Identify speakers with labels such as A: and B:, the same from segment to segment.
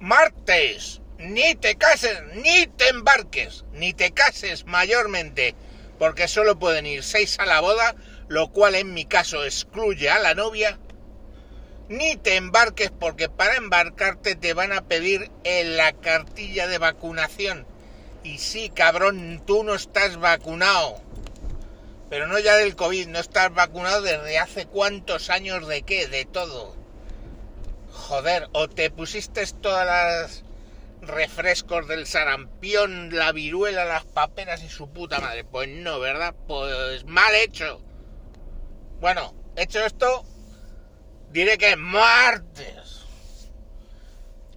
A: Martes, ni te cases, ni te embarques, ni te cases mayormente, porque solo pueden ir seis a la boda, lo cual en mi caso excluye a la novia. Ni te embarques porque para embarcarte te van a pedir en la cartilla de vacunación. Y sí, cabrón, tú no estás vacunado. Pero no ya del COVID, no estás vacunado desde hace cuántos años de qué, de todo. Joder, o te pusiste todas las refrescos del sarampión, la viruela, las paperas y su puta madre. Pues no, ¿verdad? Pues mal hecho. Bueno, hecho esto, diré que martes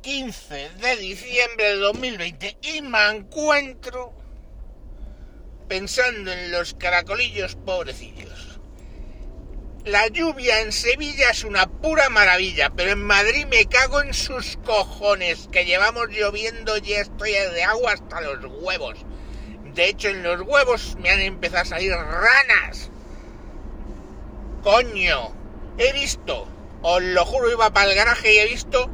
A: 15 de diciembre de 2020 y me encuentro pensando en los caracolillos pobrecillos. La lluvia en Sevilla es una pura maravilla, pero en Madrid me cago en sus cojones, que llevamos lloviendo y estoy de agua hasta los huevos. De hecho, en los huevos me han empezado a salir ranas. Coño, he visto, os lo juro, iba para el garaje y he visto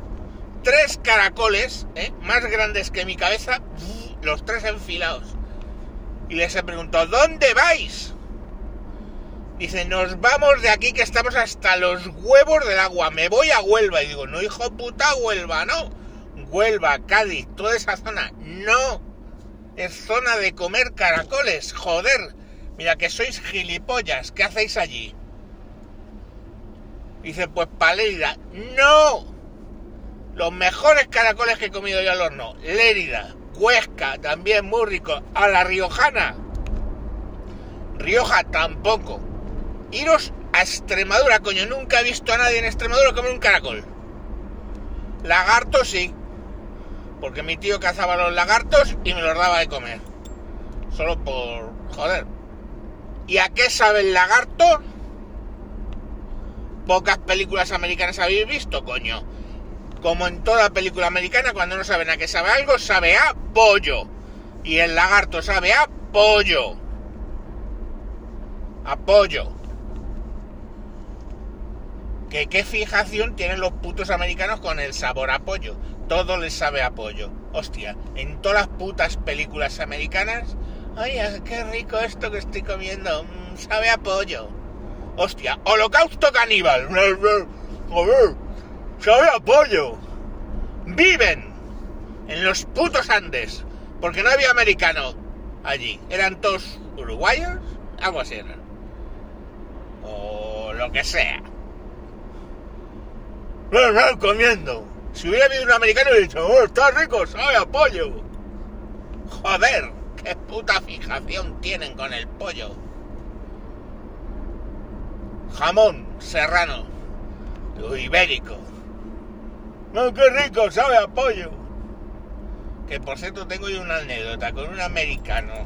A: tres caracoles, ¿eh? más grandes que mi cabeza, los tres enfilados. Y les he preguntado, ¿dónde vais? Dice, nos vamos de aquí que estamos hasta los huevos del agua. Me voy a Huelva. Y digo, no, hijo puta, Huelva, no. Huelva, Cádiz, toda esa zona. No. Es zona de comer caracoles. Joder. Mira que sois gilipollas. ¿Qué hacéis allí? Dice, pues Palérida. No. Los mejores caracoles que he comido yo al horno. Lérida. Huesca, también muy rico. A la Riojana. Rioja tampoco. Iros a Extremadura, coño. Nunca he visto a nadie en Extremadura comer un caracol. Lagarto sí. Porque mi tío cazaba los lagartos y me los daba de comer. Solo por... Joder. ¿Y a qué sabe el lagarto? Pocas películas americanas habéis visto, coño. Como en toda película americana, cuando no saben a qué sabe algo, sabe a pollo. Y el lagarto sabe a pollo. A pollo. Que qué fijación tienen los putos americanos con el sabor a pollo. Todo les sabe a pollo. Hostia, en todas las putas películas americanas, ay, qué rico esto que estoy comiendo. Mm, sabe a pollo. Hostia, holocausto caníbal. Joder, sabe a pollo. Viven en los putos Andes. Porque no había americano allí. Eran todos uruguayos. Algo así. O lo que sea. No, no, comiendo. Si hubiera habido un americano y dicho, oh, está rico, sabe a pollo. Joder, qué puta fijación tienen con el pollo. Jamón serrano, ibérico. No, qué rico, sabe a pollo. Que por cierto tengo yo una anécdota con un americano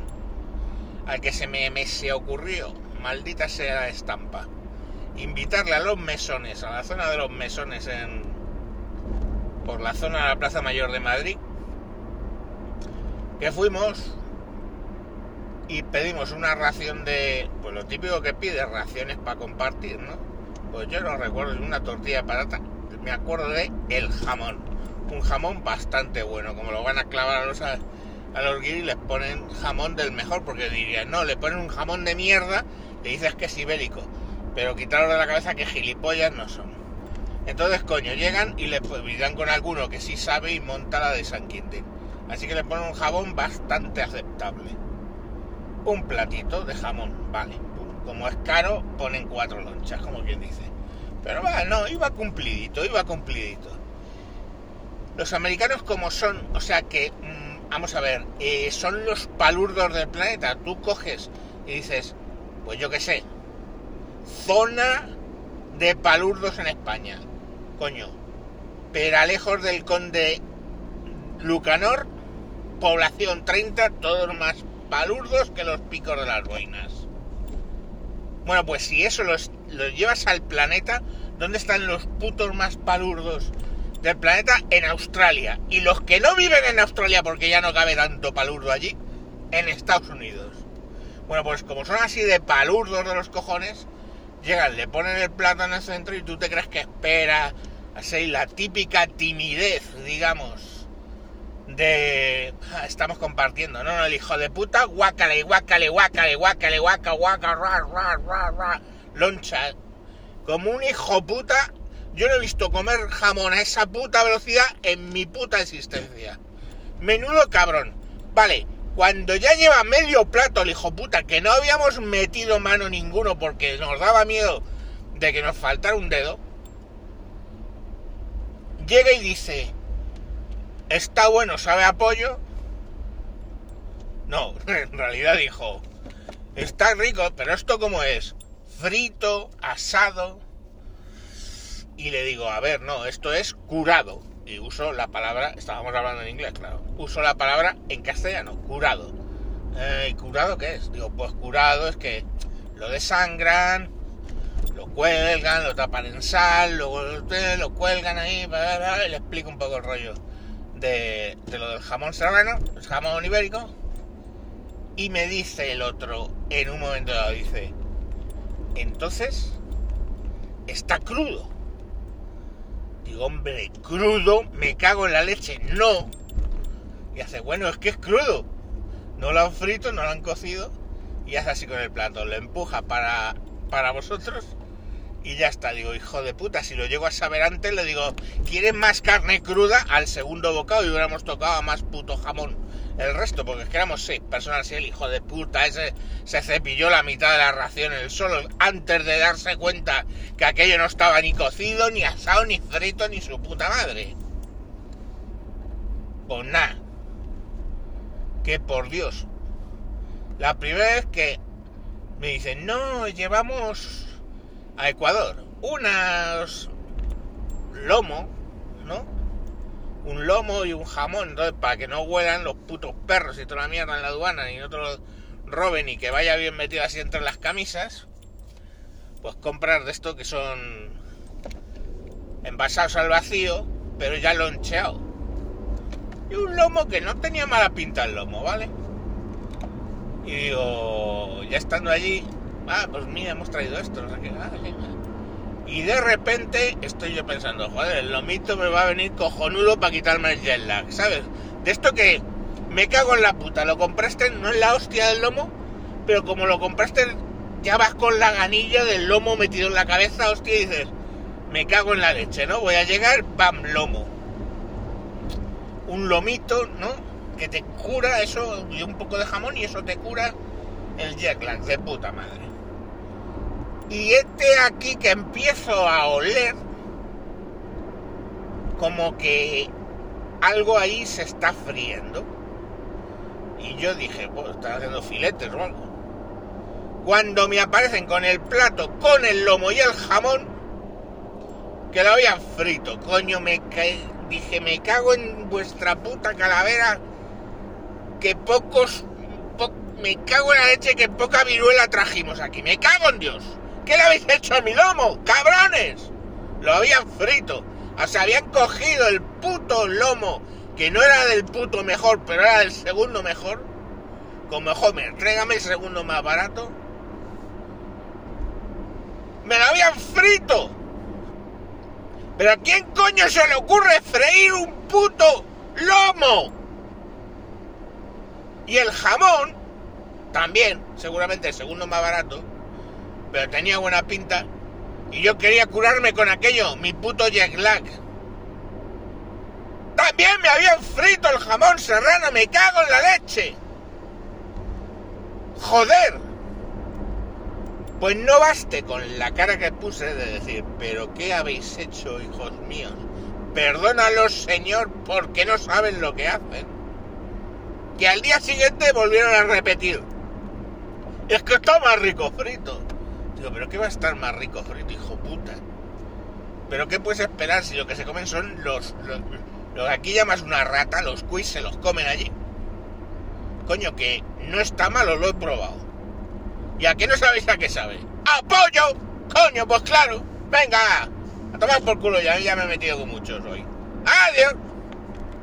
A: al que se me, me se ocurrió, maldita sea la estampa, invitarle a los mesones, a la zona de los mesones en por la zona de la Plaza Mayor de Madrid, que fuimos y pedimos una ración de, pues lo típico que pide, raciones para compartir, ¿no? Pues yo no recuerdo una tortilla de me acuerdo de el jamón, un jamón bastante bueno, como lo van a clavar a los a, los guiris les ponen jamón del mejor, porque dirían, no, le ponen un jamón de mierda, le dices que es ibérico, pero quitaros de la cabeza que gilipollas no son. Entonces, coño, llegan y le dan con alguno que sí sabe y monta la de San Quintín. Así que le ponen un jamón bastante aceptable. Un platito de jamón, vale. Como es caro, ponen cuatro lonchas, como quien dice. Pero va, no, iba cumplidito, iba cumplidito. Los americanos como son, o sea que, mmm, vamos a ver, eh, son los palurdos del planeta. Tú coges y dices, pues yo qué sé, zona de palurdos en España. Coño, Peralejos del Conde Lucanor, población 30, todos más palurdos que los picos de las boinas. Bueno, pues si eso los, los llevas al planeta, ¿dónde están los putos más palurdos del planeta? En Australia. Y los que no viven en Australia, porque ya no cabe tanto palurdo allí, en Estados Unidos. Bueno, pues como son así de palurdos de los cojones, llegan, le ponen el plato en el centro y tú te crees que espera Así la típica timidez, digamos de ah, estamos compartiendo, no, no, el hijo de puta, guácale, guácale, guácale, guácale, guaca, guaca, ra, ra, ra, ra, loncha, como un hijo puta, yo no he visto comer jamón a esa puta velocidad en mi puta existencia. Menudo cabrón. Vale, cuando ya lleva medio plato el hijo puta, que no habíamos metido mano ninguno porque nos daba miedo de que nos faltara un dedo, llega y dice, está bueno, sabe apoyo. No, en realidad dijo, está rico, pero esto como es, frito, asado. Y le digo, a ver, no, esto es curado. Y uso la palabra, estábamos hablando en inglés, claro. Uso la palabra en castellano, curado. Eh, ¿Y curado qué es? Digo, pues curado es que lo desangran, lo cuelgan, lo tapan en sal, luego lo cuelgan ahí, y le explico un poco el rollo de, lo del jamón serrano, el jamón ibérico, y me dice el otro en un momento dado, dice, entonces, está crudo. Digo, hombre, crudo, me cago en la leche, no. Y hace, bueno, es que es crudo. No lo han frito, no lo han cocido. Y hace así con el plato, lo empuja para, para vosotros y ya está. Digo, hijo de puta, si lo llego a saber antes, le digo, ¿quieres más carne cruda? Al segundo bocado y hubiéramos tocado a más puto jamón el resto, porque es que éramos seis personas y el hijo de puta ese se cepilló la mitad de la ración el solo antes de darse cuenta que aquello no estaba ni cocido, ni asado, ni frito, ni su puta madre. Pues nada. Que por Dios. La primera vez que me dicen, no, llevamos a Ecuador unas lomo, ¿no? Un lomo y un jamón, entonces para que no huelan los putos perros y toda la mierda en la aduana y no te lo roben y que vaya bien metido así entre las camisas, pues comprar de esto que son envasados al vacío, pero ya loncheado. Y un lomo que no tenía mala pinta el lomo, ¿vale? Y digo, ya estando allí, ah, pues mira, hemos traído esto. Ah, y de repente estoy yo pensando, joder, el lomito me va a venir cojonudo para quitarme el jet lag, ¿sabes? De esto que me cago en la puta, lo compraste, no en la hostia del lomo, pero como lo compraste, ya vas con la ganilla del lomo metido en la cabeza, hostia, y dices, me cago en la leche, ¿no? Voy a llegar, bam, lomo. Un lomito, ¿no? Que te cura eso, y un poco de jamón, y eso te cura el jet lag, de puta madre. Y este aquí que empiezo a oler como que algo ahí se está friendo. Y yo dije, pues están haciendo filetes o algo. Cuando me aparecen con el plato, con el lomo y el jamón, que lo habían frito, coño, me dije, me cago en vuestra puta calavera, que pocos, me cago en la leche que poca viruela trajimos aquí, me cago en Dios. ¿Qué le habéis hecho a mi lomo? ¡Cabrones! Lo habían frito. O sea, habían cogido el puto lomo, que no era del puto mejor, pero era del segundo mejor. Como, joder, tráigame el segundo más barato. ¡Me lo habían frito! ¿Pero a quién coño se le ocurre freír un puto lomo? Y el jamón, también, seguramente el segundo más barato, pero tenía buena pinta. Y yo quería curarme con aquello, mi puto jet lag. También me habían frito el jamón serrano, me cago en la leche. Joder. Pues no baste con la cara que puse de decir, pero ¿qué habéis hecho, hijos míos? Perdónalos, Señor, porque no saben lo que hacen. Que al día siguiente volvieron a repetir. Es que está más rico frito. Digo, pero ¿qué va a estar más rico, frito, hijo puta? Pero ¿qué puedes esperar si lo que se comen son los... Lo que aquí llamas una rata, los quiz se los comen allí. Coño, que no está malo, lo he probado. ¿Y a qué no sabéis a qué sabe? ¡Apoyo! Coño, pues claro. Venga, a tomar por culo ya, ya me he metido con muchos hoy. ¡Adiós!